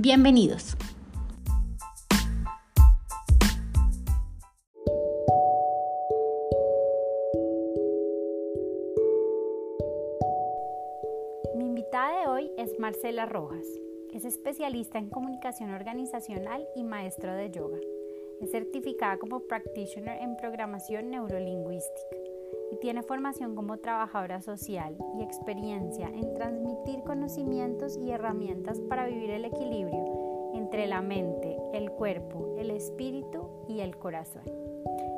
Bienvenidos. Mi invitada de hoy es Marcela Rojas. Es especialista en comunicación organizacional y maestro de yoga. Es certificada como practitioner en programación neurolingüística y tiene formación como trabajadora social y experiencia en transmitir conocimientos y herramientas para vivir el equilibrio entre la mente, el cuerpo, el espíritu y el corazón.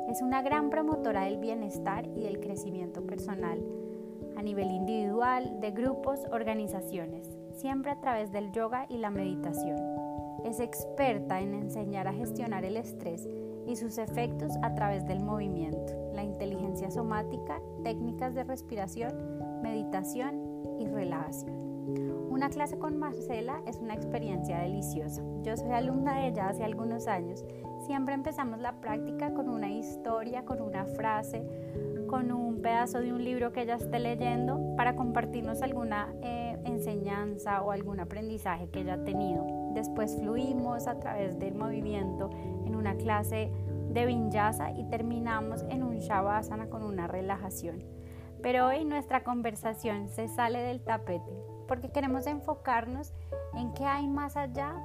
Es una gran promotora del bienestar y del crecimiento personal a nivel individual, de grupos, organizaciones, siempre a través del yoga y la meditación. Es experta en enseñar a gestionar el estrés y sus efectos a través del movimiento, la inteligencia somática, técnicas de respiración, meditación y relajación. Una clase con Marcela es una experiencia deliciosa. Yo soy alumna de ella hace algunos años. Siempre empezamos la práctica con una historia, con una frase, con un pedazo de un libro que ella esté leyendo para compartirnos alguna eh, enseñanza o algún aprendizaje que ella ha tenido. Después fluimos a través del movimiento en una clase de vinyasa y terminamos en un shavasana con una relajación. Pero hoy nuestra conversación se sale del tapete porque queremos enfocarnos en qué hay más allá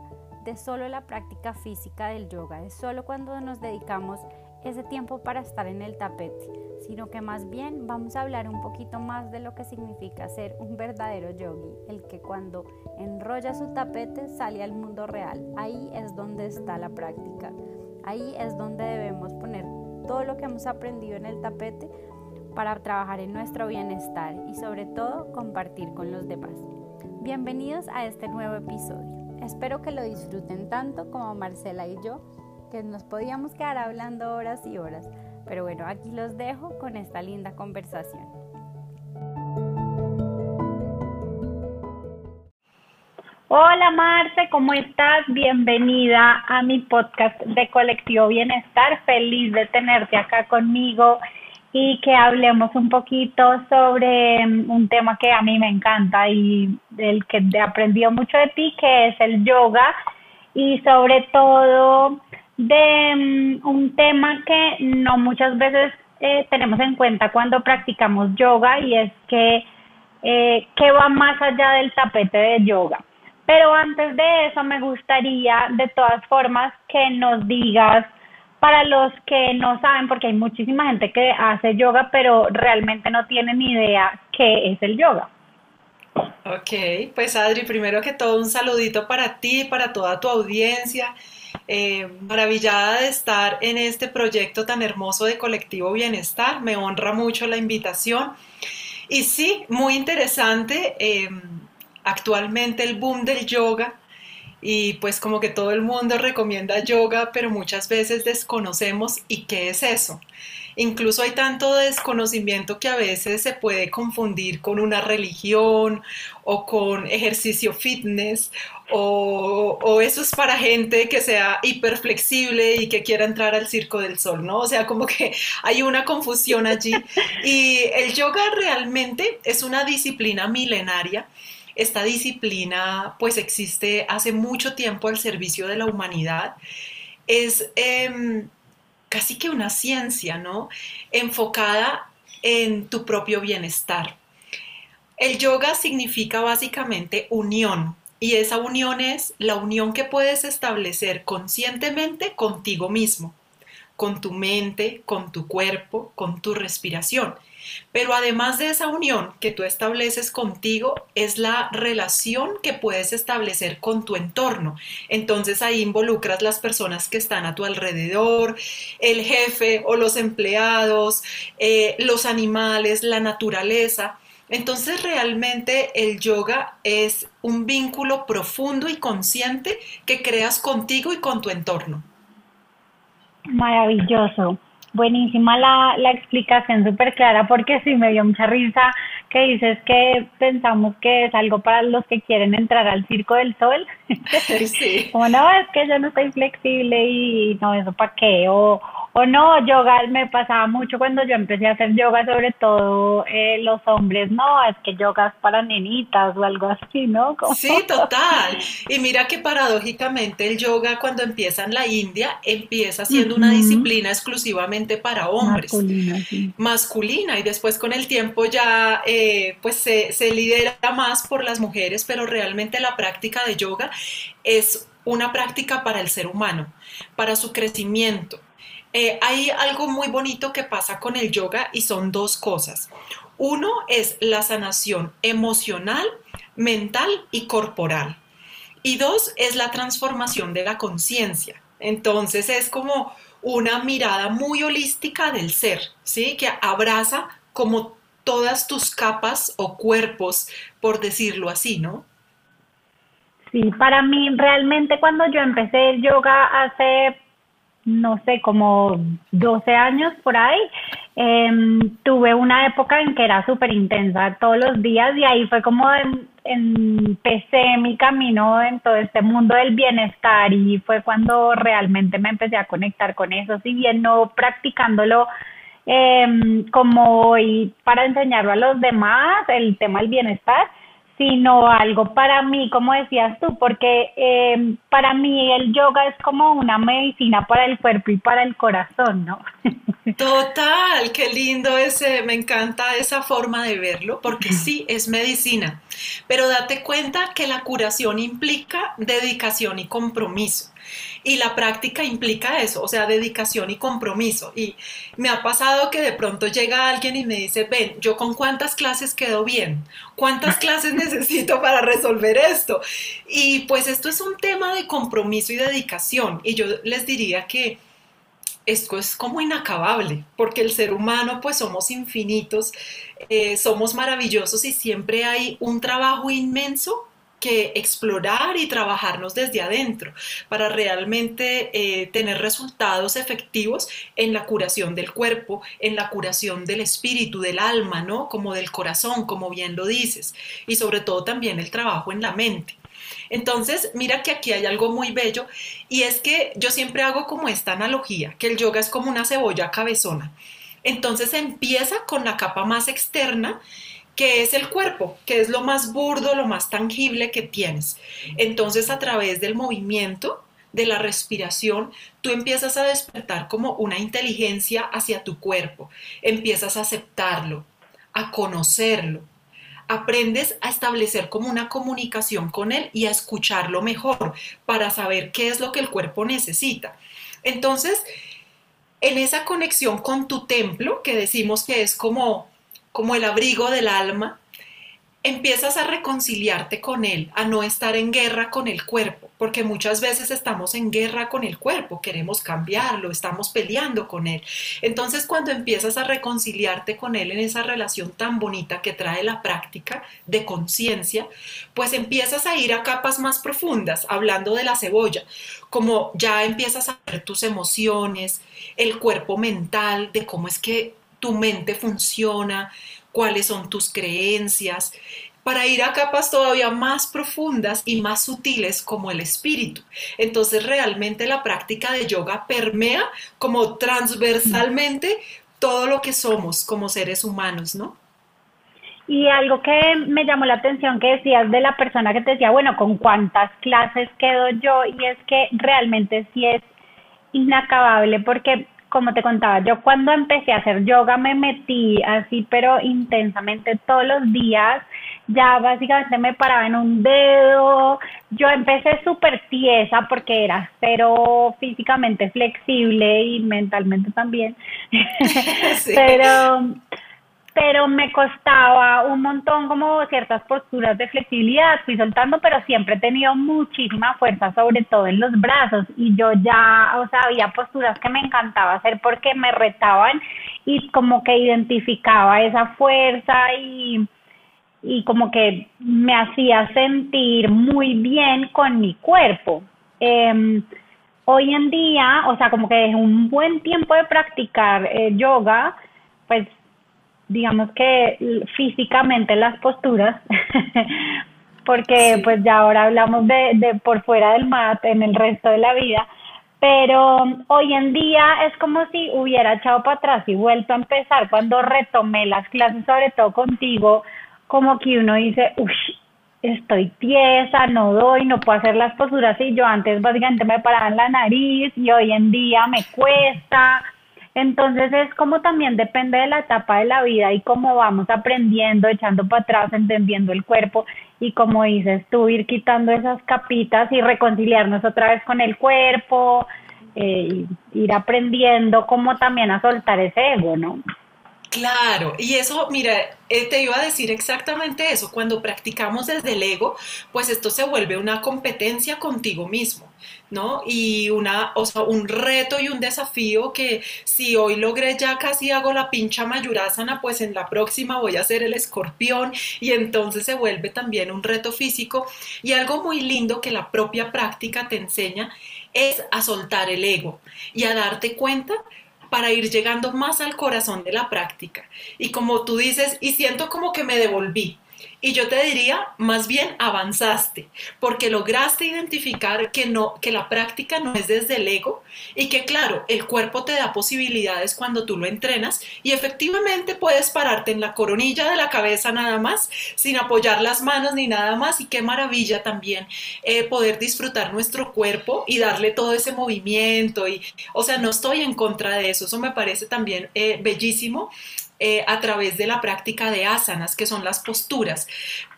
de solo la práctica física del yoga, de solo cuando nos dedicamos ese tiempo para estar en el tapete, sino que más bien vamos a hablar un poquito más de lo que significa ser un verdadero yogi, el que cuando enrolla su tapete sale al mundo real. Ahí es donde está la práctica. Ahí es donde debemos poner todo lo que hemos aprendido en el tapete para trabajar en nuestro bienestar y sobre todo compartir con los demás. Bienvenidos a este nuevo episodio. Espero que lo disfruten tanto como Marcela y yo que nos podíamos quedar hablando horas y horas. Pero bueno, aquí los dejo con esta linda conversación. Hola Marce, ¿cómo estás? Bienvenida a mi podcast de Colectivo Bienestar. Feliz de tenerte acá conmigo y que hablemos un poquito sobre mm, un tema que a mí me encanta y del que he aprendido mucho de ti, que es el yoga y sobre todo de mm, un tema que no muchas veces eh, tenemos en cuenta cuando practicamos yoga y es que, eh, que va más allá del tapete de yoga. Pero antes de eso me gustaría de todas formas que nos digas para los que no saben, porque hay muchísima gente que hace yoga, pero realmente no tiene ni idea qué es el yoga. Ok, pues Adri, primero que todo un saludito para ti, para toda tu audiencia eh, maravillada de estar en este proyecto tan hermoso de Colectivo Bienestar. Me honra mucho la invitación. Y sí, muy interesante. Eh, actualmente el boom del yoga y pues como que todo el mundo recomienda yoga, pero muchas veces desconocemos y qué es eso. Incluso hay tanto desconocimiento que a veces se puede confundir con una religión o con ejercicio fitness o, eso es para gente que sea hiperflexible y que quiera entrar al circo del sol, ¿no? O sea, como que hay una confusión allí. Y el yoga realmente es una disciplina milenaria. Esta disciplina pues existe hace mucho tiempo al servicio de la humanidad. Es... Em, casi que una ciencia, ¿no? Enfocada en tu propio bienestar. El yoga significa básicamente unión y esa unión es la unión que puedes establecer conscientemente contigo mismo, con tu mente, con tu cuerpo, con tu respiración. Pero además de esa unión que tú estableces contigo, es la relación que puedes establecer con tu entorno. Entonces ahí involucras las personas que están a tu alrededor, el jefe o los empleados, eh, los animales, la naturaleza. Entonces realmente el yoga es un vínculo profundo y consciente que creas contigo y con tu entorno. Maravilloso. Buenísima la, la explicación, súper clara, porque sí me dio mucha risa que dices que pensamos que es algo para los que quieren entrar al circo del sol. Sí. Como no, es que yo no estoy flexible y no, eso para qué. O, o no, yoga me pasaba mucho cuando yo empecé a hacer yoga, sobre todo eh, los hombres, no, es que yoga es para nenitas o algo así, ¿no? Sí, total. Y mira que paradójicamente el yoga cuando empieza en la India empieza siendo una disciplina exclusivamente para hombres. Masculina, sí. Masculina y después con el tiempo ya eh, pues se, se lidera más por las mujeres, pero realmente la práctica de yoga es una práctica para el ser humano, para su crecimiento eh, hay algo muy bonito que pasa con el yoga y son dos cosas. Uno es la sanación emocional, mental y corporal. Y dos es la transformación de la conciencia. Entonces es como una mirada muy holística del ser, ¿sí? Que abraza como todas tus capas o cuerpos, por decirlo así, ¿no? Sí, para mí realmente cuando yo empecé el yoga hace no sé, como 12 años por ahí, em, tuve una época en que era súper intensa todos los días y ahí fue como empecé mi camino en todo este mundo del bienestar y fue cuando realmente me empecé a conectar con eso, si bien no practicándolo em, como hoy para enseñarlo a los demás, el tema del bienestar, sino algo para mí, como decías tú, porque eh, para mí el yoga es como una medicina para el cuerpo y para el corazón, ¿no? Total, qué lindo ese, me encanta esa forma de verlo, porque sí, es medicina, pero date cuenta que la curación implica dedicación y compromiso. Y la práctica implica eso, o sea, dedicación y compromiso. Y me ha pasado que de pronto llega alguien y me dice, ven, yo con cuántas clases quedo bien, cuántas clases necesito para resolver esto. Y pues esto es un tema de compromiso y dedicación. Y yo les diría que esto es como inacabable, porque el ser humano pues somos infinitos, eh, somos maravillosos y siempre hay un trabajo inmenso que explorar y trabajarnos desde adentro para realmente eh, tener resultados efectivos en la curación del cuerpo, en la curación del espíritu, del alma, ¿no? Como del corazón, como bien lo dices, y sobre todo también el trabajo en la mente. Entonces, mira que aquí hay algo muy bello y es que yo siempre hago como esta analogía, que el yoga es como una cebolla cabezona. Entonces empieza con la capa más externa que es el cuerpo, que es lo más burdo, lo más tangible que tienes. Entonces, a través del movimiento, de la respiración, tú empiezas a despertar como una inteligencia hacia tu cuerpo, empiezas a aceptarlo, a conocerlo, aprendes a establecer como una comunicación con él y a escucharlo mejor para saber qué es lo que el cuerpo necesita. Entonces, en esa conexión con tu templo, que decimos que es como, como el abrigo del alma, empiezas a reconciliarte con él, a no estar en guerra con el cuerpo, porque muchas veces estamos en guerra con el cuerpo, queremos cambiarlo, estamos peleando con él. Entonces cuando empiezas a reconciliarte con él en esa relación tan bonita que trae la práctica de conciencia, pues empiezas a ir a capas más profundas, hablando de la cebolla, como ya empiezas a ver tus emociones, el cuerpo mental, de cómo es que tu mente funciona, cuáles son tus creencias, para ir a capas todavía más profundas y más sutiles como el espíritu. Entonces realmente la práctica de yoga permea como transversalmente todo lo que somos como seres humanos, ¿no? Y algo que me llamó la atención que decías de la persona que te decía, bueno, ¿con cuántas clases quedo yo? Y es que realmente sí es inacabable porque como te contaba, yo cuando empecé a hacer yoga me metí así, pero intensamente todos los días. Ya básicamente me paraba en un dedo. Yo empecé súper tiesa porque era cero físicamente flexible y mentalmente también. Pero pero me costaba un montón como ciertas posturas de flexibilidad, fui soltando, pero siempre he tenido muchísima fuerza, sobre todo en los brazos, y yo ya, o sea, había posturas que me encantaba hacer porque me retaban y como que identificaba esa fuerza y, y como que me hacía sentir muy bien con mi cuerpo. Em, hoy en día, o sea, como que desde un buen tiempo de practicar eh, yoga, pues digamos que físicamente las posturas, porque pues ya ahora hablamos de, de por fuera del mat en el resto de la vida, pero hoy en día es como si hubiera echado para atrás y vuelto a empezar cuando retomé las clases, sobre todo contigo, como que uno dice, uff, estoy tiesa, no doy, no puedo hacer las posturas y yo antes básicamente me paraba en la nariz y hoy en día me cuesta. Entonces es como también depende de la etapa de la vida y cómo vamos aprendiendo, echando para atrás, entendiendo el cuerpo y como dices tú, ir quitando esas capitas y reconciliarnos otra vez con el cuerpo, eh, ir aprendiendo como también a soltar ese ego, ¿no? Claro, y eso, mira, eh, te iba a decir exactamente eso, cuando practicamos desde el ego, pues esto se vuelve una competencia contigo mismo, ¿no? Y una, o sea, un reto y un desafío que si hoy logré ya casi hago la pincha mayurásana, pues en la próxima voy a hacer el escorpión y entonces se vuelve también un reto físico y algo muy lindo que la propia práctica te enseña es a soltar el ego y a darte cuenta para ir llegando más al corazón de la práctica. Y como tú dices, y siento como que me devolví, y yo te diría, más bien avanzaste, porque lograste identificar que no que la práctica no es desde el ego y que claro, el cuerpo te da posibilidades cuando tú lo entrenas y efectivamente puedes pararte en la coronilla de la cabeza nada más, sin apoyar las manos ni nada más. Y qué maravilla también eh, poder disfrutar nuestro cuerpo y darle todo ese movimiento y, o sea, no estoy en contra de eso, eso me parece también eh, bellísimo eh, a través de la práctica de asanas, que son las posturas.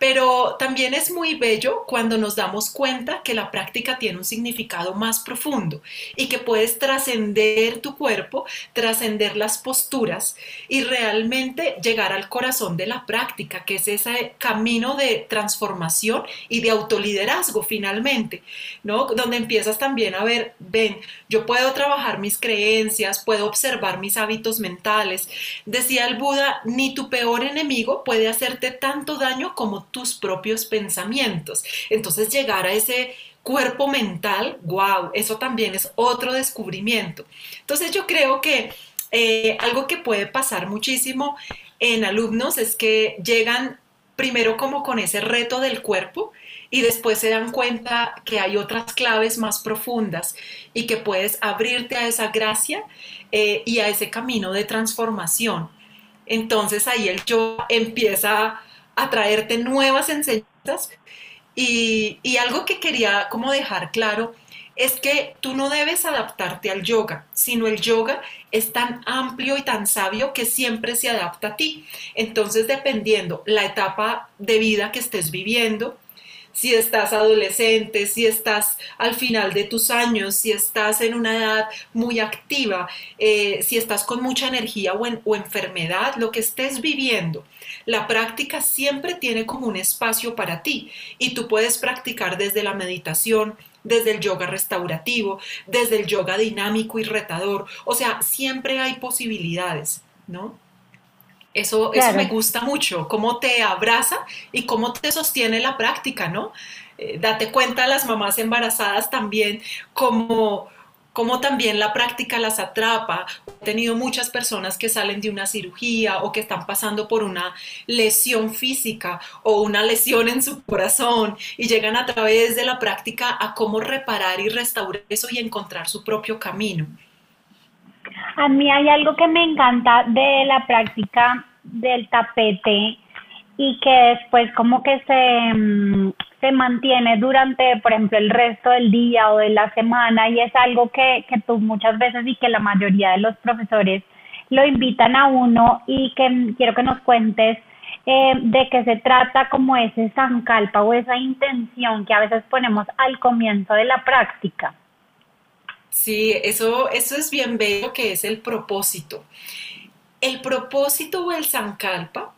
Pero también es muy bello cuando nos damos cuenta que la práctica tiene un significado más profundo y que puedes trascender tu cuerpo, trascender las posturas y realmente llegar al corazón de la práctica, que es ese camino de transformación y de autoliderazgo finalmente, ¿no? Donde empiezas también a ver, ven, yo puedo trabajar mis creencias, puedo observar mis hábitos mentales. Decía Buda, ni tu peor enemigo puede hacerte tanto daño como tus propios pensamientos. Entonces llegar a ese cuerpo mental, wow, eso también es otro descubrimiento. Entonces yo creo que eh, algo que puede pasar muchísimo en alumnos es que llegan primero como con ese reto del cuerpo y después se dan cuenta que hay otras claves más profundas y que puedes abrirte a esa gracia eh, y a ese camino de transformación. Entonces ahí el yo empieza a traerte nuevas enseñanzas y, y algo que quería como dejar claro es que tú no debes adaptarte al yoga, sino el yoga es tan amplio y tan sabio que siempre se adapta a ti. Entonces, dependiendo la etapa de vida que estés viviendo, si estás adolescente, si estás al final de tus años, si estás en una edad muy activa, eh, si estás con mucha energía o, o enfermedad, lo que estés viviendo. La práctica siempre tiene como un espacio para ti y tú puedes practicar desde la meditación, desde el yoga restaurativo, desde el yoga dinámico y retador. O sea, siempre hay posibilidades, ¿no? Eso, eso me gusta mucho, cómo te abraza y cómo te sostiene la práctica, ¿no? Eh, date cuenta las mamás embarazadas también, como cómo también la práctica las atrapa. He tenido muchas personas que salen de una cirugía o que están pasando por una lesión física o una lesión en su corazón y llegan a través de la práctica a cómo reparar y restaurar eso y encontrar su propio camino. A mí hay algo que me encanta de la práctica del tapete y que después como que se, mm, se mantiene durante, por ejemplo, el resto del día o de la semana y es algo que, que tú muchas veces y que la mayoría de los profesores lo invitan a uno y que quiero que nos cuentes eh, de qué se trata como ese zancalpa o esa intención que a veces ponemos al comienzo de la práctica. Sí, eso, eso es bien bello que es el propósito. El propósito o el Sankalpa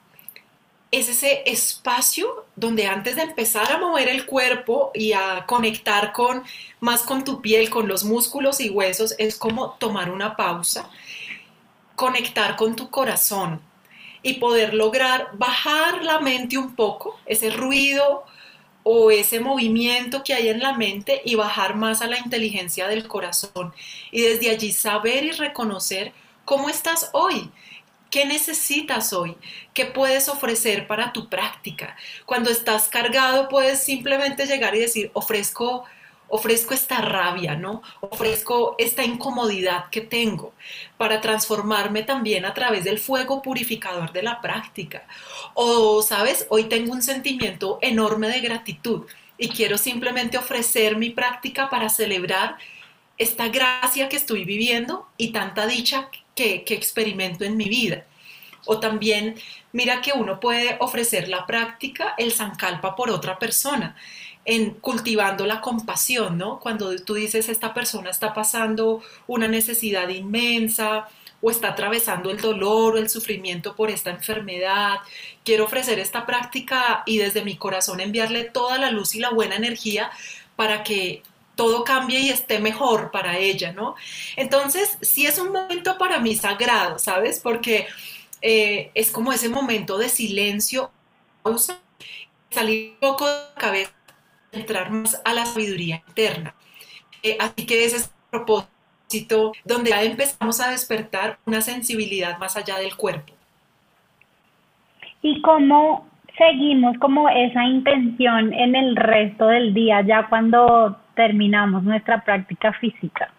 es ese espacio donde antes de empezar a mover el cuerpo y a conectar con más con tu piel, con los músculos y huesos, es como tomar una pausa, conectar con tu corazón y poder lograr bajar la mente un poco, ese ruido o ese movimiento que hay en la mente y bajar más a la inteligencia del corazón. Y desde allí saber y reconocer cómo estás hoy, ¿Qué necesitas hoy? ¿Qué puedes ofrecer para tu práctica? Cuando estás cargado puedes simplemente llegar y decir, ofrezco ofrezco esta rabia, ¿no? Ofrezco esta incomodidad que tengo para transformarme también a través del fuego purificador de la práctica. O, sabes, hoy tengo un sentimiento enorme de gratitud y quiero simplemente ofrecer mi práctica para celebrar esta gracia que estoy viviendo y tanta dicha que, experimento en mi vida. O también, mira que uno puede ofrecer la práctica, el zancalpa por otra persona en cultivando la compasión, ¿no? Cuando tú dices esta persona está pasando una necesidad inmensa o está atravesando el dolor o el sufrimiento por esta enfermedad, quiero ofrecer esta práctica y desde mi corazón enviarle toda la luz y la buena energía para que todo cambie y esté mejor para ella, ¿no? Entonces, sí es un momento para mí sagrado, ¿sabes? Porque eh, es como ese momento de silencio, pausa, salir un poco de la cabeza entrar más a la sabiduría interna. Eh, así que ese es el propósito donde ya empezamos a despertar una sensibilidad más allá del cuerpo. ¿Y cómo seguimos como esa intención en el resto del día, ya cuando terminamos nuestra práctica física?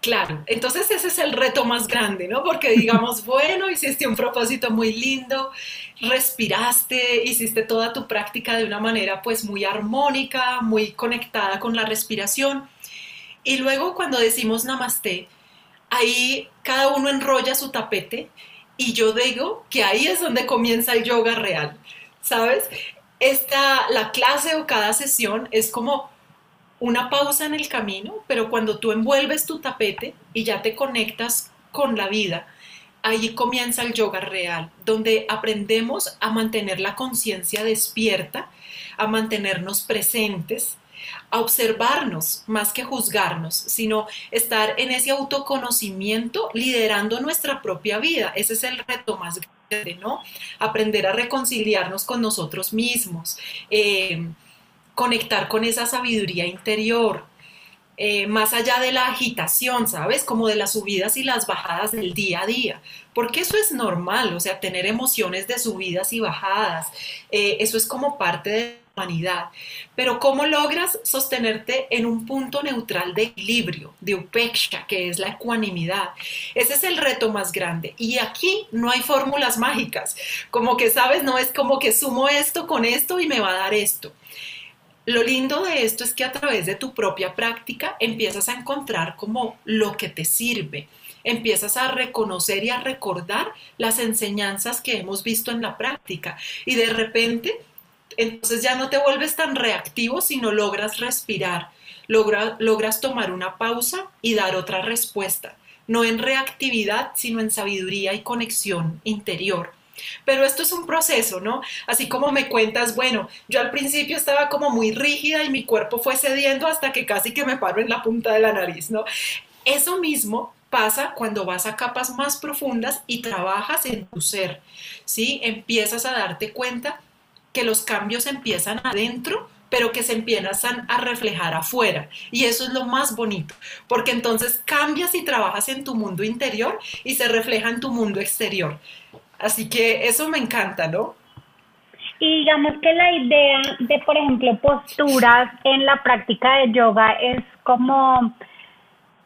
Claro, entonces ese es el reto más grande, ¿no? Porque digamos, bueno, hiciste un propósito muy lindo, respiraste, hiciste toda tu práctica de una manera pues muy armónica, muy conectada con la respiración. Y luego cuando decimos namaste, ahí cada uno enrolla su tapete y yo digo que ahí es donde comienza el yoga real, ¿sabes? Esta, la clase o cada sesión es como una pausa en el camino, pero cuando tú envuelves tu tapete y ya te conectas con la vida, ahí comienza el yoga real, donde aprendemos a mantener la conciencia despierta, a mantenernos presentes, a observarnos más que juzgarnos, sino estar en ese autoconocimiento liderando nuestra propia vida. Ese es el reto más grande, ¿no? Aprender a reconciliarnos con nosotros mismos. Eh, conectar con esa sabiduría interior, eh, más allá de la agitación, ¿sabes? Como de las subidas y las bajadas del día a día, porque eso es normal, o sea, tener emociones de subidas y bajadas, eh, eso es como parte de la humanidad, pero ¿cómo logras sostenerte en un punto neutral de equilibrio, de upeksha, que es la ecuanimidad? Ese es el reto más grande, y aquí no hay fórmulas mágicas, como que, ¿sabes? No es como que sumo esto con esto y me va a dar esto. Lo lindo de esto es que a través de tu propia práctica empiezas a encontrar como lo que te sirve, empiezas a reconocer y a recordar las enseñanzas que hemos visto en la práctica. Y de repente entonces ya no te vuelves tan reactivo, sino logras respirar, logras tomar una pausa y dar otra respuesta, no en reactividad, sino en sabiduría y conexión interior. Pero esto es un proceso, ¿no? Así como me cuentas, bueno, yo al principio estaba como muy rígida y mi cuerpo fue cediendo hasta que casi que me paro en la punta de la nariz, ¿no? Eso mismo pasa cuando vas a capas más profundas y trabajas en tu ser, ¿sí? Empiezas a darte cuenta que los cambios empiezan adentro pero que se empiezan a reflejar afuera. Y eso es lo más bonito, porque entonces cambias y trabajas en tu mundo interior y se refleja en tu mundo exterior. Así que eso me encanta, ¿no? Y digamos que la idea de, por ejemplo, posturas en la práctica de yoga es como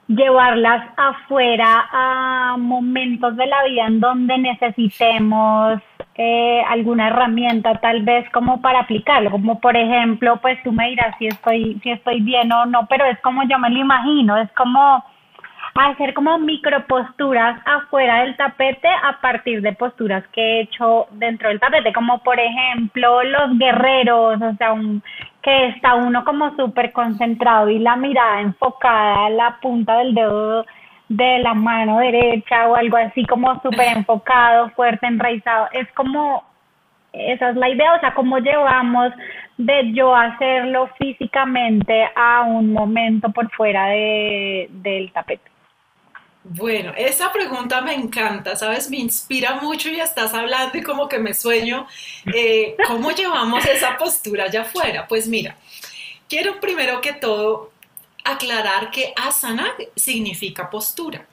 llevarlas afuera a momentos de la vida en donde necesitemos eh, alguna herramienta tal vez como para aplicarlo, como por ejemplo, pues tú me dirás si estoy, si estoy bien o no, pero es como yo me lo imagino, es como hacer como microposturas afuera del tapete a partir de posturas que he hecho dentro del tapete, como por ejemplo los guerreros, o sea, un, que está uno como súper concentrado y la mirada enfocada a la punta del dedo de la mano derecha o algo así como súper enfocado, fuerte, enraizado. Es como, esa es la idea, o sea, cómo llevamos de yo hacerlo físicamente a un momento por fuera de, del tapete. Bueno, esa pregunta me encanta, ¿sabes? Me inspira mucho y estás hablando y como que me sueño. Eh, ¿Cómo llevamos esa postura allá afuera? Pues mira, quiero primero que todo aclarar que asana significa postura.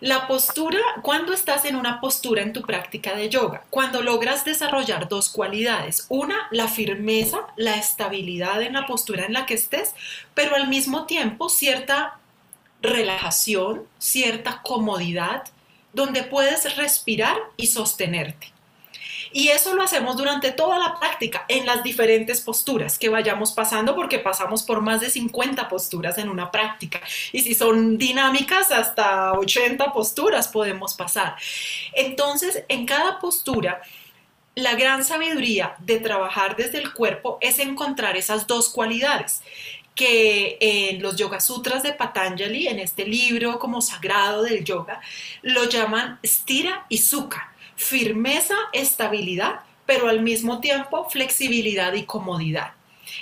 La postura, cuando estás en una postura en tu práctica de yoga, cuando logras desarrollar dos cualidades, una, la firmeza, la estabilidad en la postura en la que estés, pero al mismo tiempo cierta relajación, cierta comodidad, donde puedes respirar y sostenerte. Y eso lo hacemos durante toda la práctica, en las diferentes posturas que vayamos pasando, porque pasamos por más de 50 posturas en una práctica. Y si son dinámicas, hasta 80 posturas podemos pasar. Entonces, en cada postura, la gran sabiduría de trabajar desde el cuerpo es encontrar esas dos cualidades que en los Yoga Sutras de Patanjali, en este libro como sagrado del yoga, lo llaman stira y sukha, firmeza, estabilidad, pero al mismo tiempo flexibilidad y comodidad.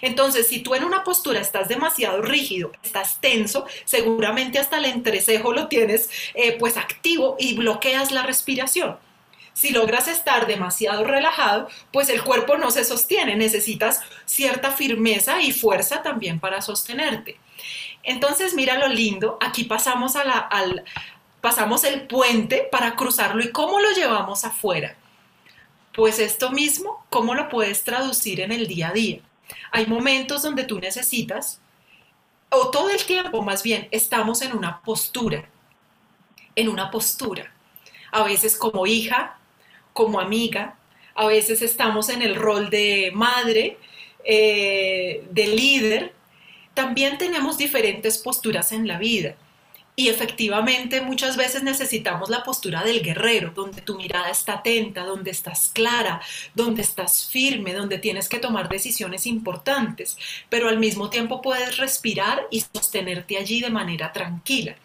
Entonces, si tú en una postura estás demasiado rígido, estás tenso, seguramente hasta el entrecejo lo tienes eh, pues activo y bloqueas la respiración. Si logras estar demasiado relajado, pues el cuerpo no se sostiene, necesitas cierta firmeza y fuerza también para sostenerte. Entonces, mira lo lindo, aquí pasamos, a la, al, pasamos el puente para cruzarlo y cómo lo llevamos afuera. Pues esto mismo, ¿cómo lo puedes traducir en el día a día? Hay momentos donde tú necesitas, o todo el tiempo más bien, estamos en una postura, en una postura. A veces como hija, como amiga, a veces estamos en el rol de madre, eh, de líder, también tenemos diferentes posturas en la vida. Y efectivamente muchas veces necesitamos la postura del guerrero, donde tu mirada está atenta, donde estás clara, donde estás firme, donde tienes que tomar decisiones importantes, pero al mismo tiempo puedes respirar y sostenerte allí de manera tranquila.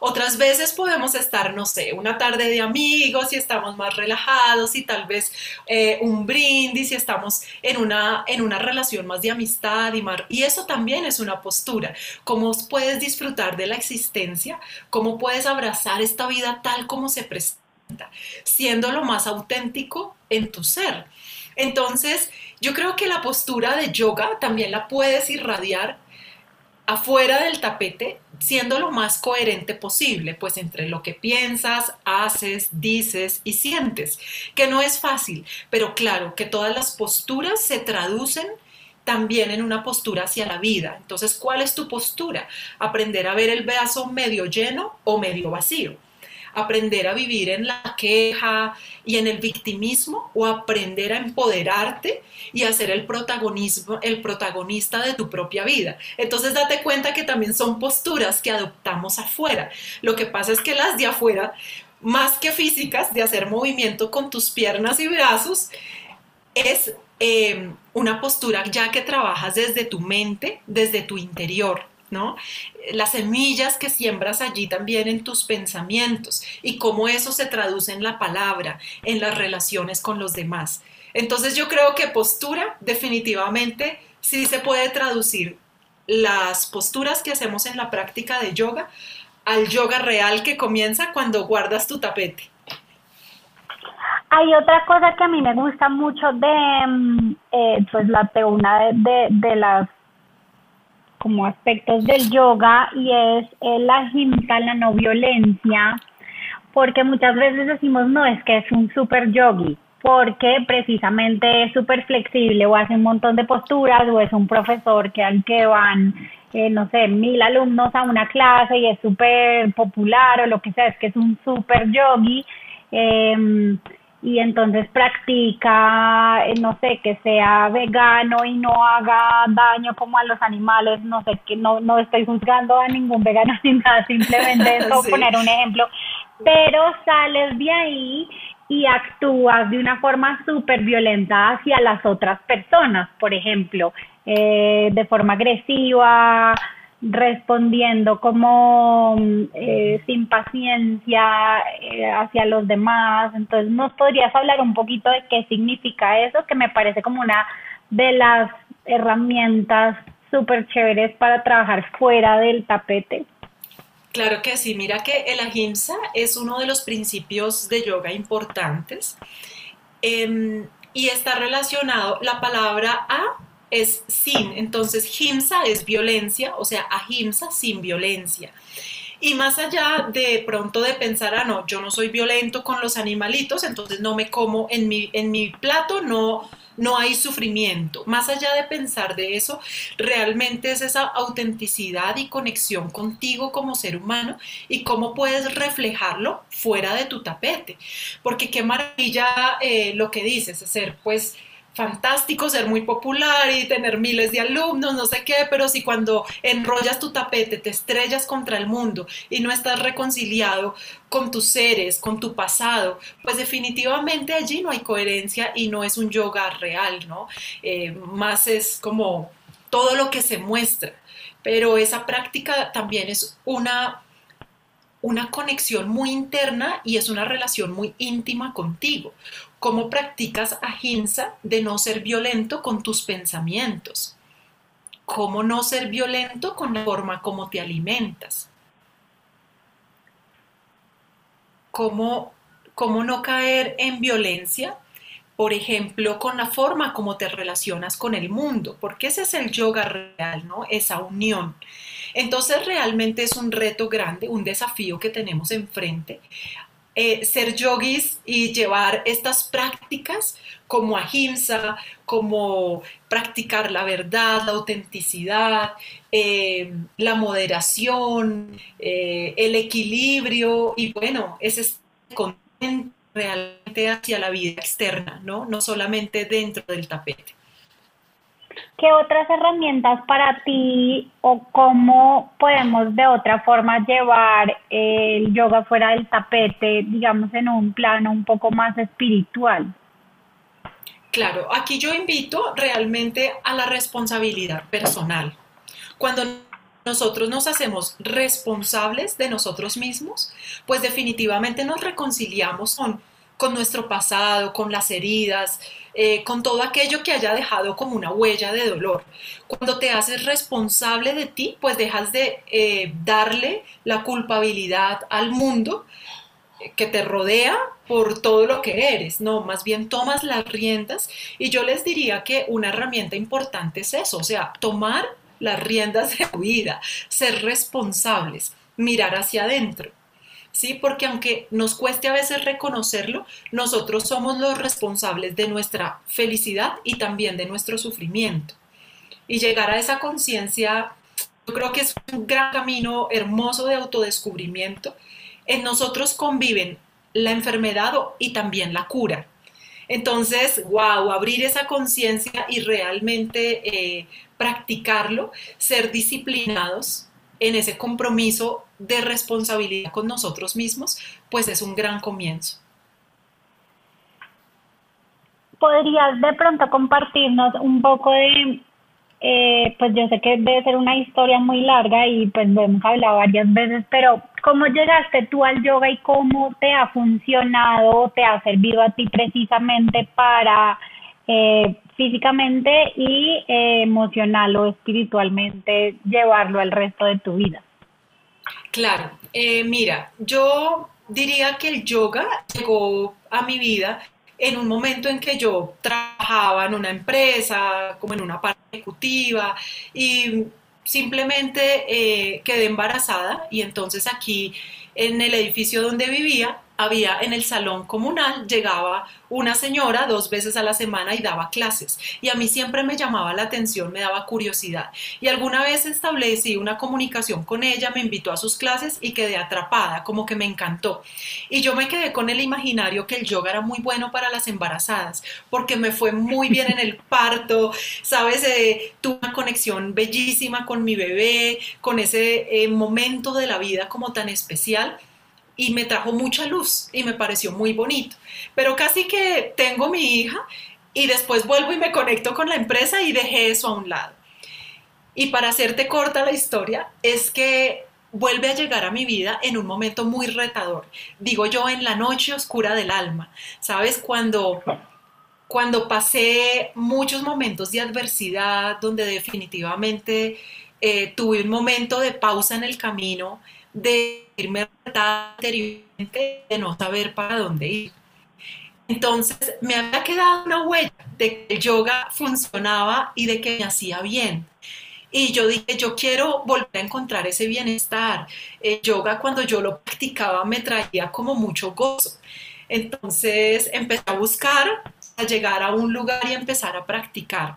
Otras veces podemos estar, no sé, una tarde de amigos y estamos más relajados y tal vez eh, un brindis y estamos en una, en una relación más de amistad y, y eso también es una postura. ¿Cómo puedes disfrutar de la existencia? ¿Cómo puedes abrazar esta vida tal como se presenta? Siendo lo más auténtico en tu ser. Entonces, yo creo que la postura de yoga también la puedes irradiar afuera del tapete, siendo lo más coherente posible, pues entre lo que piensas, haces, dices y sientes, que no es fácil, pero claro que todas las posturas se traducen también en una postura hacia la vida. Entonces, ¿cuál es tu postura? Aprender a ver el vaso medio lleno o medio vacío aprender a vivir en la queja y en el victimismo o aprender a empoderarte y a ser el protagonismo, el protagonista de tu propia vida. Entonces date cuenta que también son posturas que adoptamos afuera. Lo que pasa es que las de afuera, más que físicas, de hacer movimiento con tus piernas y brazos, es eh, una postura ya que trabajas desde tu mente, desde tu interior. ¿No? Las semillas que siembras allí también en tus pensamientos y cómo eso se traduce en la palabra, en las relaciones con los demás. Entonces yo creo que postura definitivamente sí se puede traducir las posturas que hacemos en la práctica de yoga al yoga real que comienza cuando guardas tu tapete. Hay otra cosa que a mí me gusta mucho de mm, eh, pues la una de, de las como aspectos del yoga y es la ahimsa, la no violencia, porque muchas veces decimos, no, es que es un super yogi, porque precisamente es súper flexible o hace un montón de posturas o es un profesor que al que van, eh, no sé, mil alumnos a una clase y es súper popular o lo que sea, es que es un super yogi. Eh, y entonces practica, eh, no sé, que sea vegano y no haga daño como a los animales, no sé, que no, no estoy juzgando a ningún vegano ni nada, simplemente es poner un ejemplo, pero sales de ahí y actúas de una forma súper violenta hacia las otras personas, por ejemplo, eh, de forma agresiva, respondiendo como eh, sin paciencia eh, hacia los demás. Entonces, ¿nos podrías hablar un poquito de qué significa eso? Que me parece como una de las herramientas súper chéveres para trabajar fuera del tapete. Claro que sí, mira que el ahimsa es uno de los principios de yoga importantes em, y está relacionado, la palabra a es sin, entonces himsa es violencia, o sea, ahimsa sin violencia. Y más allá de pronto de pensar, ah, no, yo no soy violento con los animalitos, entonces no me como en mi, en mi plato, no, no hay sufrimiento. Más allá de pensar de eso, realmente es esa autenticidad y conexión contigo como ser humano y cómo puedes reflejarlo fuera de tu tapete. Porque qué maravilla eh, lo que dices, ser pues fantástico ser muy popular y tener miles de alumnos, no sé qué, pero si cuando enrollas tu tapete te estrellas contra el mundo y no estás reconciliado con tus seres, con tu pasado, pues definitivamente allí no hay coherencia y no es un yoga real, ¿no? Eh, más es como todo lo que se muestra, pero esa práctica también es una una conexión muy interna y es una relación muy íntima contigo. ¿Cómo practicas ahimsa de no ser violento con tus pensamientos? ¿Cómo no ser violento con la forma como te alimentas? ¿Cómo, cómo no caer en violencia? Por ejemplo, con la forma como te relacionas con el mundo, porque ese es el yoga real, ¿no? Esa unión. Entonces realmente es un reto grande, un desafío que tenemos enfrente. Eh, ser yogis y llevar estas prácticas como ahimsa, como practicar la verdad, la autenticidad, eh, la moderación, eh, el equilibrio y bueno, ese contento realmente hacia la vida externa, ¿no? No solamente dentro del tapete. ¿Qué otras herramientas para ti o cómo podemos de otra forma llevar el yoga fuera del tapete, digamos, en un plano un poco más espiritual? Claro, aquí yo invito realmente a la responsabilidad personal. Cuando nosotros nos hacemos responsables de nosotros mismos, pues definitivamente nos reconciliamos con, con nuestro pasado, con las heridas, eh, con todo aquello que haya dejado como una huella de dolor. Cuando te haces responsable de ti, pues dejas de eh, darle la culpabilidad al mundo eh, que te rodea por todo lo que eres, no, más bien tomas las riendas y yo les diría que una herramienta importante es eso, o sea, tomar las riendas de tu vida, ser responsables, mirar hacia adentro. ¿Sí? Porque aunque nos cueste a veces reconocerlo, nosotros somos los responsables de nuestra felicidad y también de nuestro sufrimiento. Y llegar a esa conciencia, yo creo que es un gran camino hermoso de autodescubrimiento. En nosotros conviven la enfermedad y también la cura. Entonces, wow, abrir esa conciencia y realmente eh, practicarlo, ser disciplinados en ese compromiso de responsabilidad con nosotros mismos, pues es un gran comienzo. ¿Podrías de pronto compartirnos un poco de, eh, pues yo sé que debe ser una historia muy larga y pues lo hemos hablado varias veces, pero ¿cómo llegaste tú al yoga y cómo te ha funcionado, te ha servido a ti precisamente para eh, físicamente y eh, emocional o espiritualmente llevarlo al resto de tu vida? Claro, eh, mira, yo diría que el yoga llegó a mi vida en un momento en que yo trabajaba en una empresa, como en una parte ejecutiva, y simplemente eh, quedé embarazada y entonces aquí en el edificio donde vivía había en el salón comunal, llegaba una señora dos veces a la semana y daba clases. Y a mí siempre me llamaba la atención, me daba curiosidad. Y alguna vez establecí una comunicación con ella, me invitó a sus clases y quedé atrapada, como que me encantó. Y yo me quedé con el imaginario que el yoga era muy bueno para las embarazadas, porque me fue muy bien en el parto, ¿sabes? Eh, tuve una conexión bellísima con mi bebé, con ese eh, momento de la vida como tan especial y me trajo mucha luz y me pareció muy bonito. Pero casi que tengo mi hija y después vuelvo y me conecto con la empresa y dejé eso a un lado. Y para hacerte corta la historia, es que vuelve a llegar a mi vida en un momento muy retador. Digo yo, en la noche oscura del alma. ¿Sabes? Cuando, cuando pasé muchos momentos de adversidad, donde definitivamente eh, tuve un momento de pausa en el camino, de irme anteriormente, de no saber para dónde ir. Entonces me había quedado una huella de que el yoga funcionaba y de que me hacía bien. Y yo dije, yo quiero volver a encontrar ese bienestar. El yoga cuando yo lo practicaba me traía como mucho gozo. Entonces empecé a buscar, a llegar a un lugar y empezar a practicar.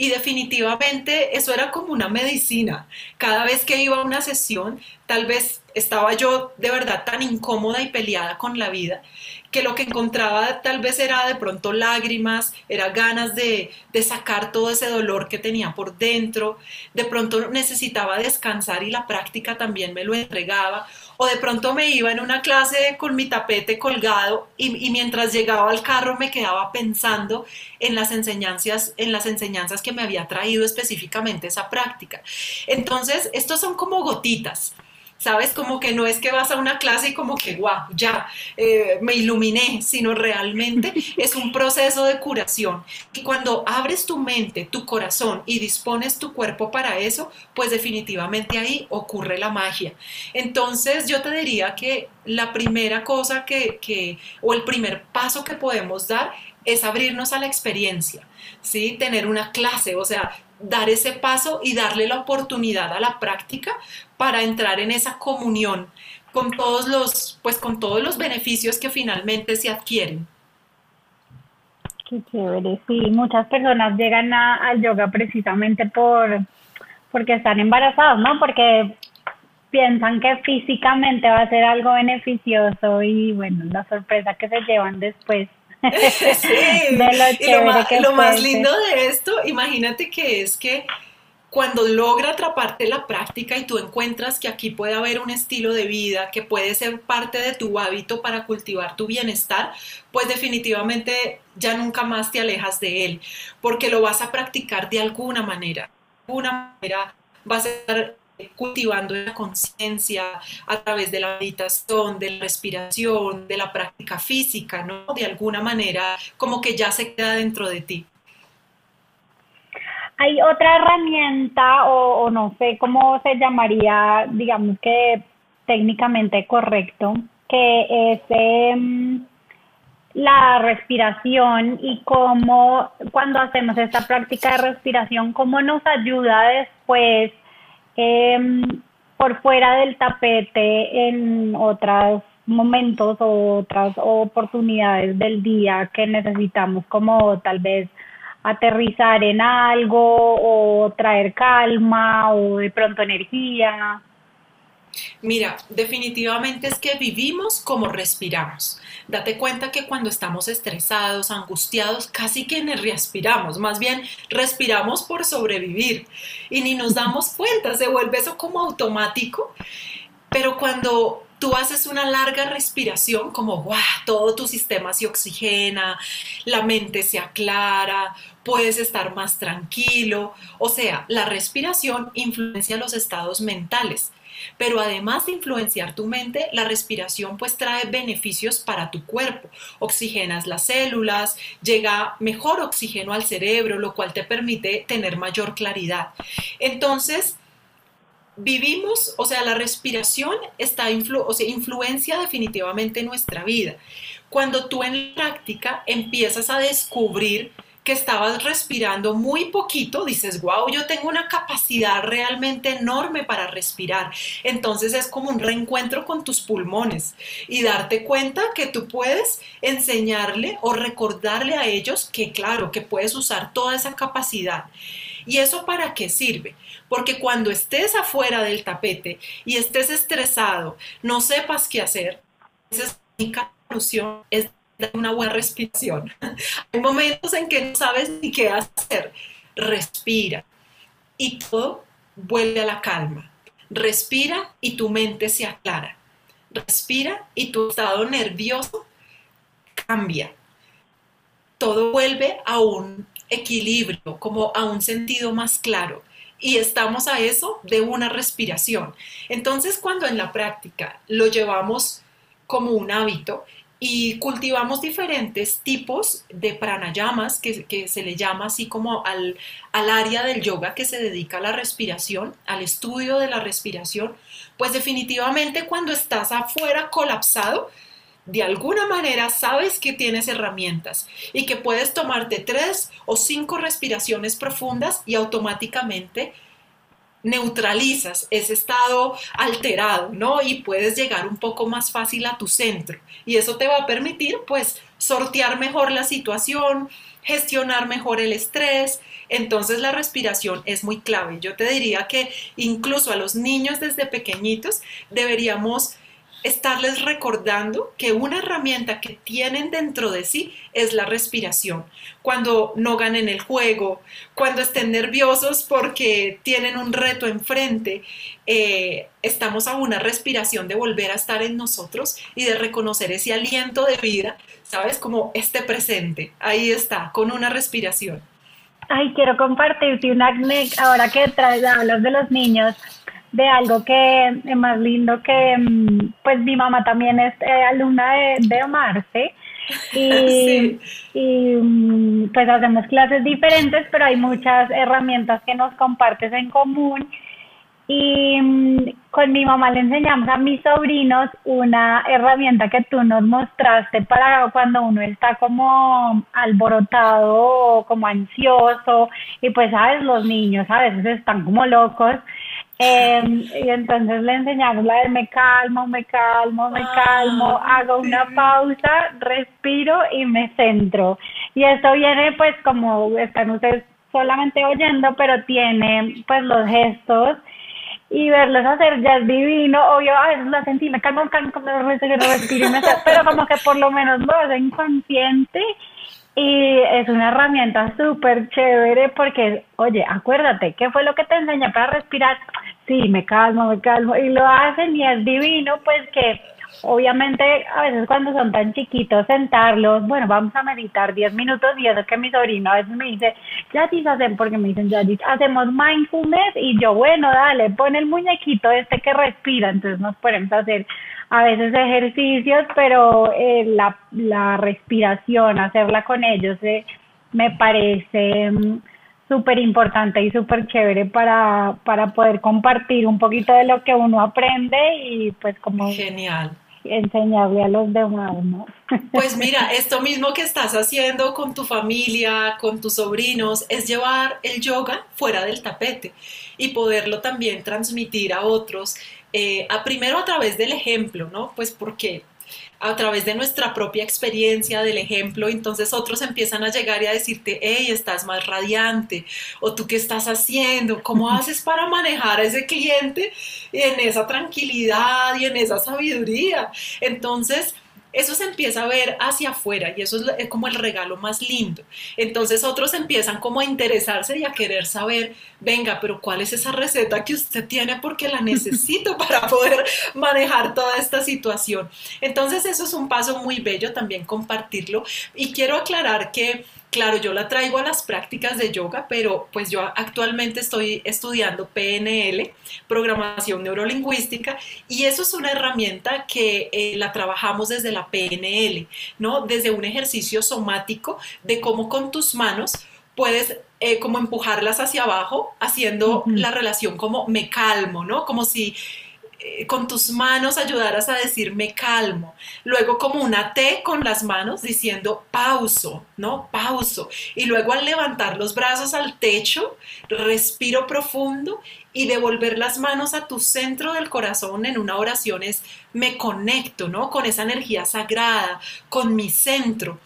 Y definitivamente eso era como una medicina. Cada vez que iba a una sesión, tal vez estaba yo de verdad tan incómoda y peleada con la vida que lo que encontraba tal vez era de pronto lágrimas, era ganas de, de, sacar todo ese dolor que tenía por dentro, de pronto necesitaba descansar y la práctica también me lo entregaba, o de pronto me iba en una clase con mi tapete colgado y, y mientras llegaba al carro me quedaba pensando en las enseñanzas, en las enseñanzas que me había traído específicamente esa práctica. Entonces, estos son como gotitas. ¿Sabes? Como que no es que vas a una clase y como que, guau, ya, eh, me iluminé, sino realmente es un proceso de curación. Y cuando abres tu mente, tu corazón y dispones tu cuerpo para eso, pues definitivamente ahí ocurre la magia. Entonces yo te diría que la primera cosa que, que o el primer paso que podemos dar es abrirnos a la experiencia, ¿sí? Tener una clase, o sea, dar ese paso y darle la oportunidad a la práctica para entrar en esa comunión con todos los, pues con todos los beneficios que finalmente se adquieren. Qué chévere, sí, muchas personas llegan al yoga precisamente por porque están embarazados, ¿no? Porque piensan que físicamente va a ser algo beneficioso y bueno, la sorpresa que se llevan después sí. lo, lo más lindo de esto, imagínate que es que cuando logra atraparte la práctica y tú encuentras que aquí puede haber un estilo de vida que puede ser parte de tu hábito para cultivar tu bienestar, pues definitivamente ya nunca más te alejas de él, porque lo vas a practicar de alguna manera. De alguna manera vas a estar cultivando la conciencia a través de la meditación, de la respiración, de la práctica física, ¿no? De alguna manera, como que ya se queda dentro de ti. Hay otra herramienta, o, no sé cómo se llamaría, digamos que técnicamente correcto, que es em, la respiración y cómo cuando hacemos esta práctica de respiración, cómo nos ayuda después Em, por fuera del tapete en otros momentos o otras oportunidades del día que necesitamos como tal vez aterrizar en algo o traer calma o de pronto energía. Mira, definitivamente es que vivimos como respiramos. Date cuenta que cuando estamos estresados, angustiados, casi que ni respiramos, más bien respiramos por sobrevivir y ni nos damos cuenta, se vuelve eso como automático. Pero cuando tú haces una larga respiración, como ¡guau! todo tu sistema se oxigena, la mente se aclara, puedes estar más tranquilo. O sea, la respiración influencia los estados mentales. Pero además de influenciar tu mente, la respiración pues trae beneficios para tu cuerpo. Oxigenas las células, llega mejor oxígeno al cerebro, lo cual te permite tener mayor claridad. Entonces, vivimos, o sea, la respiración está o sea, influencia definitivamente nuestra vida. Cuando tú en práctica empiezas a descubrir que estabas respirando muy poquito, dices, wow, yo tengo una capacidad realmente enorme para respirar. Entonces es como un reencuentro con tus pulmones y darte cuenta que tú puedes enseñarle o recordarle a ellos que, claro, que puedes usar toda esa capacidad. ¿Y eso para qué sirve? Porque cuando estés afuera del tapete y estés estresado, no sepas qué hacer, esa es la única solución es una buena respiración. Hay momentos en que no sabes ni qué hacer. Respira y todo vuelve a la calma. Respira y tu mente se aclara. Respira y tu estado nervioso cambia. Todo vuelve a un equilibrio, como a un sentido más claro. Y estamos a eso de una respiración. Entonces, cuando en la práctica lo llevamos como un hábito, y cultivamos diferentes tipos de pranayamas, que, que se le llama así como al, al área del yoga que se dedica a la respiración, al estudio de la respiración, pues definitivamente cuando estás afuera colapsado, de alguna manera sabes que tienes herramientas y que puedes tomarte tres o cinco respiraciones profundas y automáticamente neutralizas ese estado alterado, ¿no? Y puedes llegar un poco más fácil a tu centro. Y eso te va a permitir, pues, sortear mejor la situación, gestionar mejor el estrés. Entonces la respiración es muy clave. Yo te diría que incluso a los niños desde pequeñitos deberíamos estarles recordando que una herramienta que tienen dentro de sí es la respiración. Cuando no ganen el juego, cuando estén nerviosos porque tienen un reto enfrente, eh, estamos a una respiración de volver a estar en nosotros y de reconocer ese aliento de vida, ¿sabes? Como este presente. Ahí está, con una respiración. Ay, quiero compartirte una ahora que traes, hablas de los niños de algo que es más lindo que, mm, pues mi mamá también es eh, alumna de, de Marce y, y, mm, pues hacemos clases diferentes, pero hay muchas herramientas que nos compartes en común. Y mm, con mi mamá le enseñamos a mis sobrinos una herramienta que tú nos mostraste para cuando uno está como alborotado o como ansioso. Y pues sabes, los niños a veces están como locos Em, y entonces le enseñamos la de me calmo, me calmo, me calmo, ah, hago una pausa, respiro y me centro. Y esto viene pues como están ustedes solamente oyendo, pero tiene pues los gestos y verlos hacer ya es divino. Obvio, a veces lo sentí, me calmo, me calmo, me respiro y me pero como que por lo menos lo hacen consciente y es una herramienta súper chévere porque, oye, acuérdate, ¿qué fue lo que te enseñé para respirar? Sí, me calmo, me calmo, y lo hacen y es divino, pues que obviamente a veces cuando son tan chiquitos sentarlos, bueno, vamos a meditar 10 minutos y eso que mi sobrino a veces me dice, ya hacen, porque me dicen, ya hacemos mindfulness y yo, bueno, dale, pon el muñequito este que respira, entonces nos podemos hacer a veces ejercicios, pero eh, la, la respiración, hacerla con ellos, eh, me parece mm, súper importante y súper chévere para, para poder compartir un poquito de lo que uno aprende y pues como Genial. enseñarle a los demás, ¿no? Pues mira, esto mismo que estás haciendo con tu familia, con tus sobrinos, es llevar el yoga fuera del tapete y poderlo también transmitir a otros, eh, a, primero a través del ejemplo, ¿no? Pues porque a través de nuestra propia experiencia, del ejemplo, entonces otros empiezan a llegar y a decirte, hey, estás más radiante, o tú qué estás haciendo, cómo haces para manejar a ese cliente en esa tranquilidad y en esa sabiduría. Entonces, eso se empieza a ver hacia afuera y eso es como el regalo más lindo. Entonces otros empiezan como a interesarse y a querer saber, venga, pero ¿cuál es esa receta que usted tiene? Porque la necesito para poder manejar toda esta situación. Entonces eso es un paso muy bello también compartirlo y quiero aclarar que Claro, yo la traigo a las prácticas de yoga, pero pues yo actualmente estoy estudiando PNL, programación neurolingüística, y eso es una herramienta que eh, la trabajamos desde la PNL, ¿no? Desde un ejercicio somático de cómo con tus manos puedes eh, como empujarlas hacia abajo, haciendo la relación como me calmo, ¿no? Como si con tus manos ayudaras a decir me calmo. Luego como una T con las manos diciendo pauso, ¿no? Pauso. Y luego al levantar los brazos al techo, respiro profundo y devolver las manos a tu centro del corazón en una oración es me conecto, ¿no? Con esa energía sagrada, con mi centro.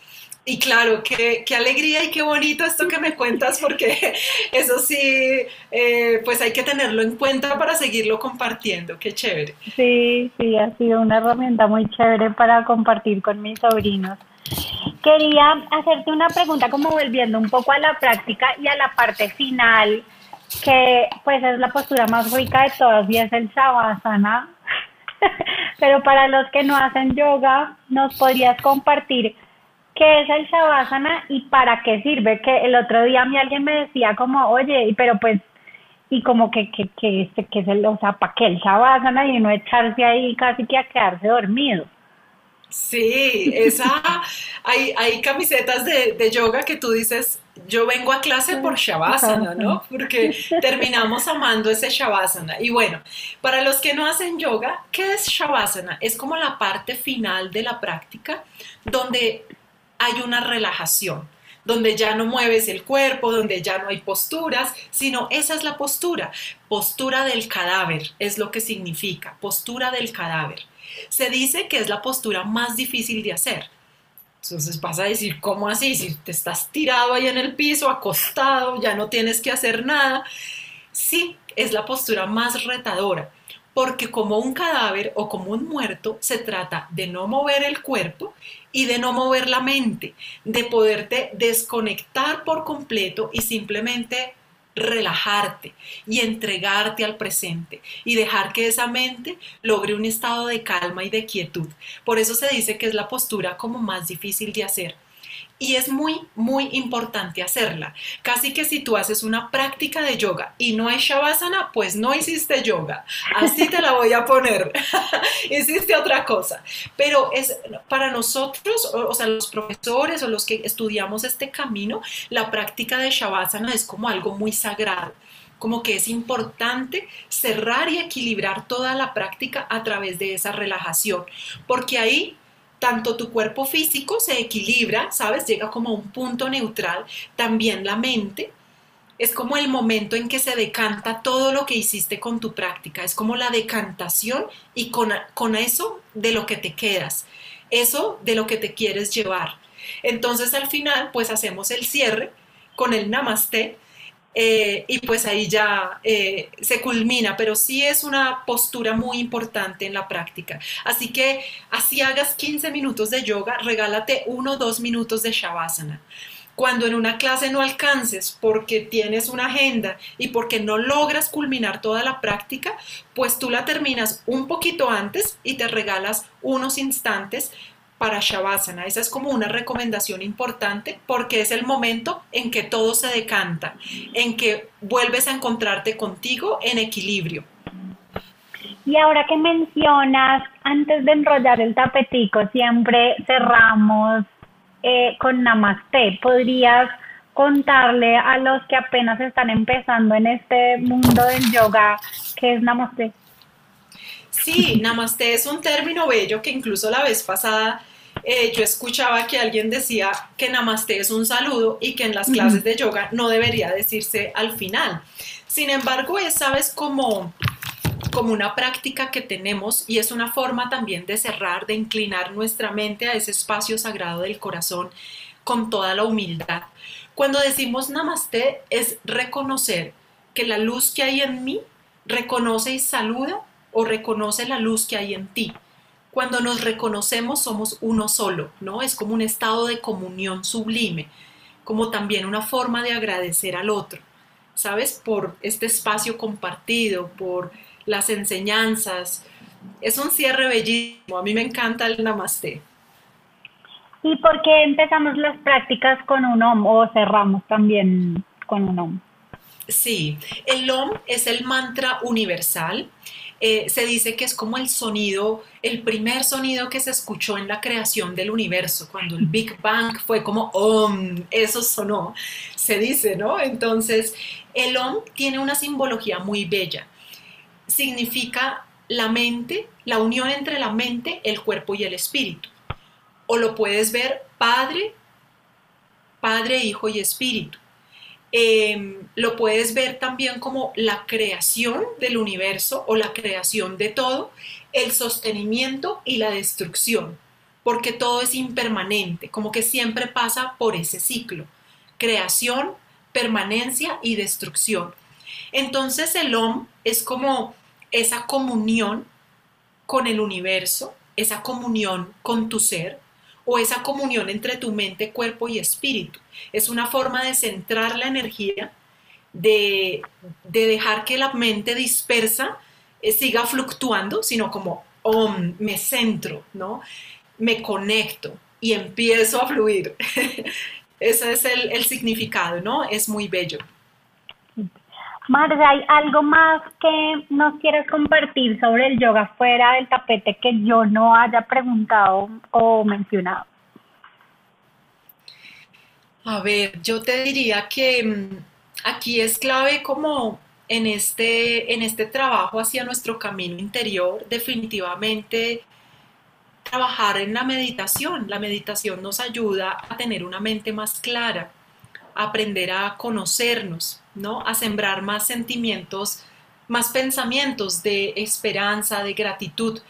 Y claro, qué, qué, alegría y qué bonito esto que me cuentas, porque eso sí, eh, pues hay que tenerlo en cuenta para seguirlo compartiendo. Qué chévere. Sí, sí, ha sido una herramienta muy chévere para compartir con mis sobrinos. Quería hacerte una pregunta como volviendo un poco a la práctica y a la parte final, que pues es la postura más rica de todas y es el Shavasana. Pero para los que no hacen yoga, ¿nos podrías compartir qué es el Shavasana y para qué sirve. Que el otro día a mí alguien me decía como, oye, pero pues, y como que, que, que, que es el, o sea, ¿para qué el Shavasana y no echarse ahí casi que a quedarse dormido? Sí, esa, hay, hay camisetas de, de, yoga que tú dices, yo vengo a clase por Shavasana, ¿no? Porque terminamos amando ese Shavasana. Y bueno, para los que no hacen yoga, ¿qué es Shavasana? Es como la parte final de la práctica donde hay una relajación donde ya no mueves el cuerpo, donde ya no hay posturas, sino esa es la postura. Postura del cadáver es lo que significa, postura del cadáver. Se dice que es la postura más difícil de hacer. Entonces vas a decir, ¿cómo así? Si te estás tirado ahí en el piso, acostado, ya no tienes que hacer nada. Sí, es la postura más retadora, porque como un cadáver o como un muerto, se trata de no mover el cuerpo y de no mover la mente, de poderte desconectar por completo y simplemente relajarte y entregarte al presente y dejar que esa mente logre un estado de calma y de quietud. Por eso se dice que es la postura como más difícil de hacer y es muy, muy importante hacerla. Casi que si tú haces una práctica de yoga y no hay Shavasana, pues no hiciste yoga. Así te la voy a poner. hiciste otra cosa. Pero es para nosotros, o, sea, los profesores o los que estudiamos este camino, la práctica de Shavasana es como algo muy sagrado como que es importante cerrar y equilibrar toda la práctica a través de esa relajación, porque ahí tanto tu cuerpo físico se equilibra, ¿sabes? Llega como a un punto neutral, también la mente. Es como el momento en que se decanta todo lo que hiciste con tu práctica, es como la decantación y con, con eso de lo que te quedas, eso de lo que te quieres llevar. Entonces al final pues hacemos el cierre con el namaste eh, y pues ahí ya eh, se culmina, pero sí es una postura muy importante en la práctica. Así que así hagas 15 minutos de yoga, regálate uno o dos minutos de Shavasana. Cuando en una clase no alcances porque tienes una agenda y porque no logras culminar toda la práctica, pues tú la terminas un poquito antes y te regalas unos instantes para Shavasana. Esa es como una recomendación importante porque es el momento en que todo se decanta, en que vuelves a encontrarte contigo en equilibrio. Y ahora que mencionas, antes de enrollar el tapetico, siempre cerramos eh, con Namaste. ¿Podrías contarle a los que apenas están empezando en este mundo del yoga qué es Namaste? Sí, namaste es un término bello que incluso la vez pasada eh, yo escuchaba que alguien decía que namaste es un saludo y que en las clases de yoga no debería decirse al final. Sin embargo, es, sabes, como, como una práctica que tenemos y es una forma también de cerrar, de inclinar nuestra mente a ese espacio sagrado del corazón con toda la humildad. Cuando decimos namaste es reconocer que la luz que hay en mí reconoce y saluda o reconoce la luz que hay en ti. Cuando nos reconocemos somos uno solo, ¿no? Es como un estado de comunión sublime, como también una forma de agradecer al otro, ¿sabes? Por este espacio compartido, por las enseñanzas. Es un cierre bellísimo, a mí me encanta el namaste. ¿Y por qué empezamos las prácticas con un OM o cerramos también con un OM? Sí, el OM es el mantra universal eh, se dice que es como el sonido, el primer sonido que se escuchó en la creación del universo, cuando el Big Bang fue como OM, eso sonó, se dice, ¿no? Entonces, el OM tiene una simbología muy bella. Significa la mente, la unión entre la mente, el cuerpo y el espíritu. O lo puedes ver Padre, Padre, Hijo y Espíritu. Em, lo puedes ver también como la creación del universo o la creación de todo, el sostenimiento y la destrucción, porque todo es impermanente, como que siempre pasa por ese ciclo, creación, permanencia y destrucción. Entonces el OM es como esa comunión con el universo, esa comunión con tu ser, o esa comunión entre tu mente, cuerpo y espíritu. Es una forma de centrar la energía, de, dejar que la mente dispersa eh, siga fluctuando, sino como, oh, me centro, ¿no? Me conecto y empiezo a fluir. Ese es el, el significado, ¿no? Es muy bello. Marcia, ¿hay algo más que nos quieres compartir sobre el yoga fuera del tapete que yo no haya preguntado o mencionado? A ver, yo te diría que mm, aquí es clave como en este, en este trabajo hacia nuestro camino interior, definitivamente trabajar en la meditación. La meditación nos ayuda a tener una mente más clara, a aprender a conocernos, ¿no? A sembrar más sentimientos, más pensamientos de esperanza, de gratitud,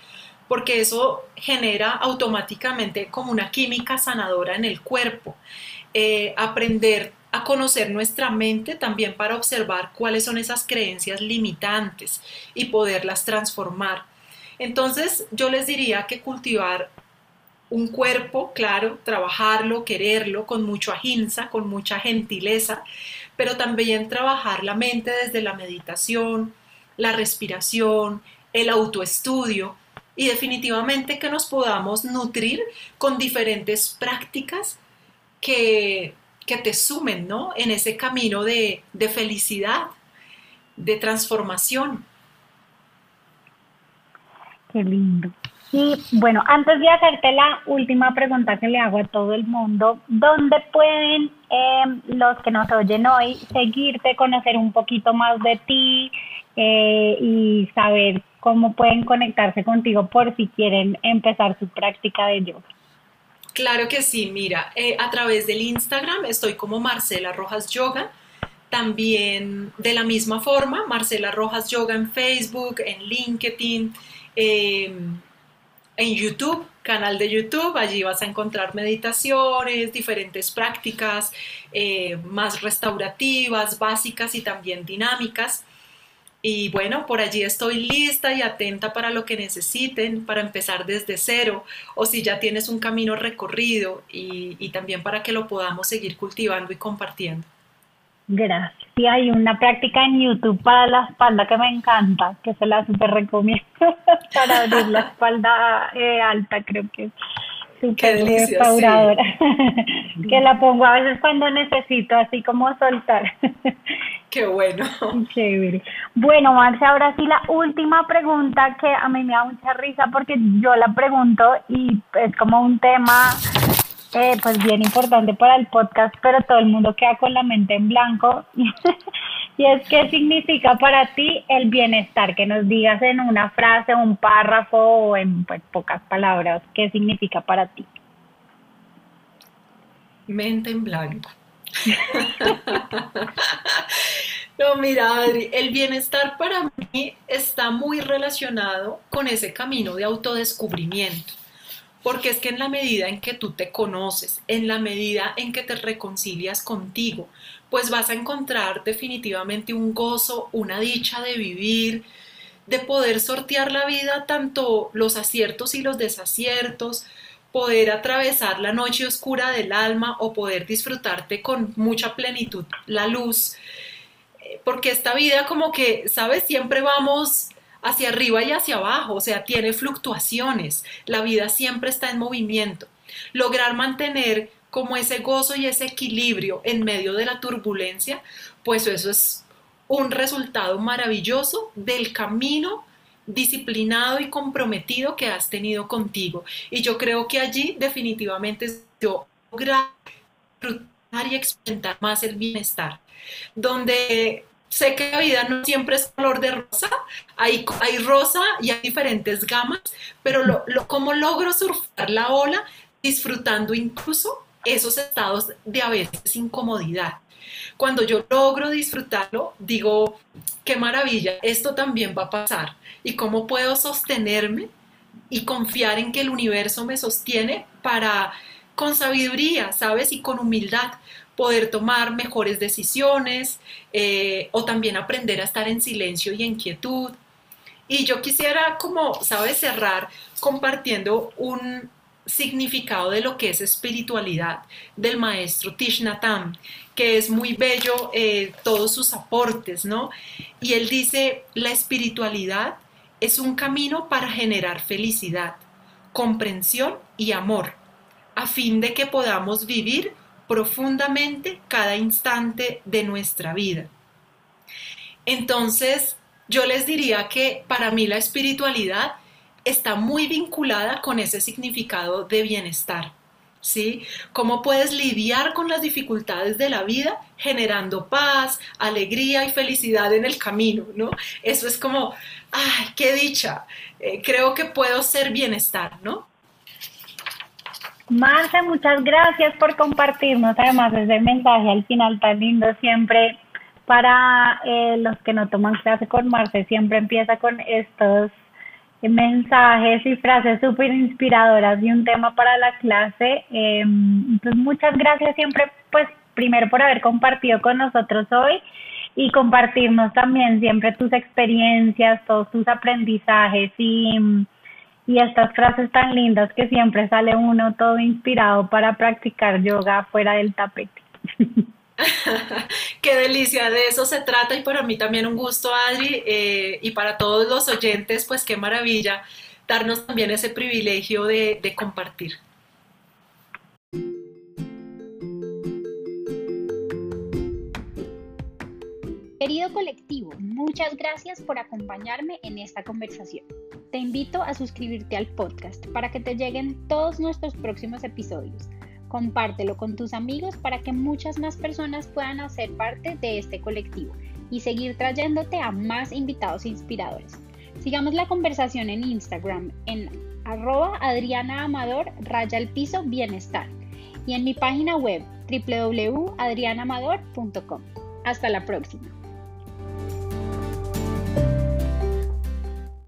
porque eso genera automáticamente como una química sanadora en el cuerpo. Eh, aprender a conocer nuestra mente también para observar cuáles son esas creencias limitantes y poderlas transformar. Entonces yo les diría que cultivar un cuerpo, claro, trabajarlo, quererlo con mucho ahimsa, con mucha gentileza, pero también trabajar la mente desde la meditación, la respiración, el autoestudio y definitivamente que nos podamos nutrir con diferentes prácticas que, te sumen, ¿no? En ese camino de, de felicidad, de transformación. Qué lindo. Y bueno, antes de hacerte la última pregunta que le hago a todo el mundo, ¿dónde pueden em, los que nos oyen hoy seguirte, conocer un poquito más de ti eh, y saber cómo pueden conectarse contigo por si quieren empezar su práctica de yoga? Claro que sí, mira, eh, a través del Instagram estoy como Marcela Rojas Yoga, también de la misma forma, Marcela Rojas Yoga en Facebook, en LinkedIn, em, en YouTube, canal de YouTube, allí vas a encontrar meditaciones, diferentes prácticas eh, más restaurativas, básicas y también dinámicas. Y bueno, por allí estoy lista y atenta para lo que necesiten, para empezar desde cero, o si ya tienes un camino recorrido y, también para que lo podamos seguir cultivando y compartiendo. Gracias. Sí, hay una práctica en YouTube para la espalda que me encanta, que se la super recomiendo para abrir la espalda eh, alta, creo que es súper restauradora. que la pongo a veces cuando necesito así como soltar. Qué bueno. Chévere. Bueno, Marcia, ahora sí la última pregunta que a mí me da mucha risa porque yo la pregunto y es como un tema eh, pues bien importante para el podcast, pero todo el mundo queda con la mente en blanco. y es qué significa para ti el bienestar, que nos digas en una frase, un párrafo o en pues, pocas palabras, qué significa para ti. Mente en blanco. no, mira, Adri, el bienestar para mí está muy relacionado con ese camino de autodescubrimiento. Porque es que en la medida en que tú te conoces, en la medida en que te reconcilias contigo, pues vas a encontrar definitivamente un gozo, una dicha de vivir, de poder sortear la vida, tanto los aciertos y los desaciertos, poder atravesar la noche oscura del alma o poder disfrutarte con mucha plenitud la luz. Eh, porque esta vida como que, ¿sabes? Siempre vamos hacia arriba y hacia abajo, o sea, tiene fluctuaciones, la vida siempre está en movimiento. Lograr mantener como ese gozo y ese equilibrio en medio de la turbulencia, pues eso es un resultado maravilloso del camino disciplinado y comprometido que has tenido contigo. Y yo creo que allí definitivamente yo lograr y experimentar más el bienestar, donde sé que la vida no siempre es color de rosa, hay, hay rosa y hay diferentes gamas, pero lo, ¿cómo logro surfar la ola disfrutando incluso esos estados de a veces incomodidad? Cuando yo logro disfrutarlo, digo, qué maravilla, esto también va a pasar. ¿Y cómo puedo sostenerme y confiar en que el universo me sostiene para, con sabiduría, ¿sabes? Y con humildad, poder tomar mejores decisiones eh, o también aprender a estar en silencio y en quietud. Y yo quisiera, como, ¿sabes?, cerrar compartiendo un, significado de lo que es espiritualidad del maestro Tish que es muy bello eh, todos sus aportes, ¿no? Y él dice, la espiritualidad es un camino para generar felicidad, comprensión y amor, a fin de que podamos vivir profundamente cada instante de nuestra vida. Entonces, yo les diría que para mí la espiritualidad está muy vinculada con ese significado de bienestar. ¿Sí? ¿Cómo puedes lidiar con las dificultades de la vida generando paz, alegría y felicidad en el camino, ¿no? Eso es como, ¡ay, qué dicha! Eh, creo que puedo ser bienestar, ¿no? Marce, muchas gracias por compartirnos además ese mensaje al final tan lindo siempre para eh, los que no toman clase con Marce, siempre empieza con estos mensajes y frases súper inspiradoras y un tema para la clase. Eh, pues muchas gracias siempre, pues primero por haber compartido con nosotros hoy y compartirnos también siempre tus experiencias, todos tus aprendizajes y, y estas frases tan lindas que siempre sale uno todo inspirado para practicar yoga fuera del tapete. Qué delicia, de eso se trata y para mí también un gusto, Adri, eh, y para todos los oyentes, pues qué maravilla darnos también ese privilegio de, de compartir. Querido colectivo, muchas gracias por acompañarme en esta conversación. Te invito a suscribirte al podcast para que te lleguen todos nuestros próximos episodios Compártelo con tus amigos para que muchas más personas puedan hacer parte de este colectivo y seguir trayéndote a más invitados inspiradores. Sigamos la conversación en Instagram en arroba Adriana Amador raya el piso bienestar y en mi página web www.adrianamador.com. Hasta la próxima.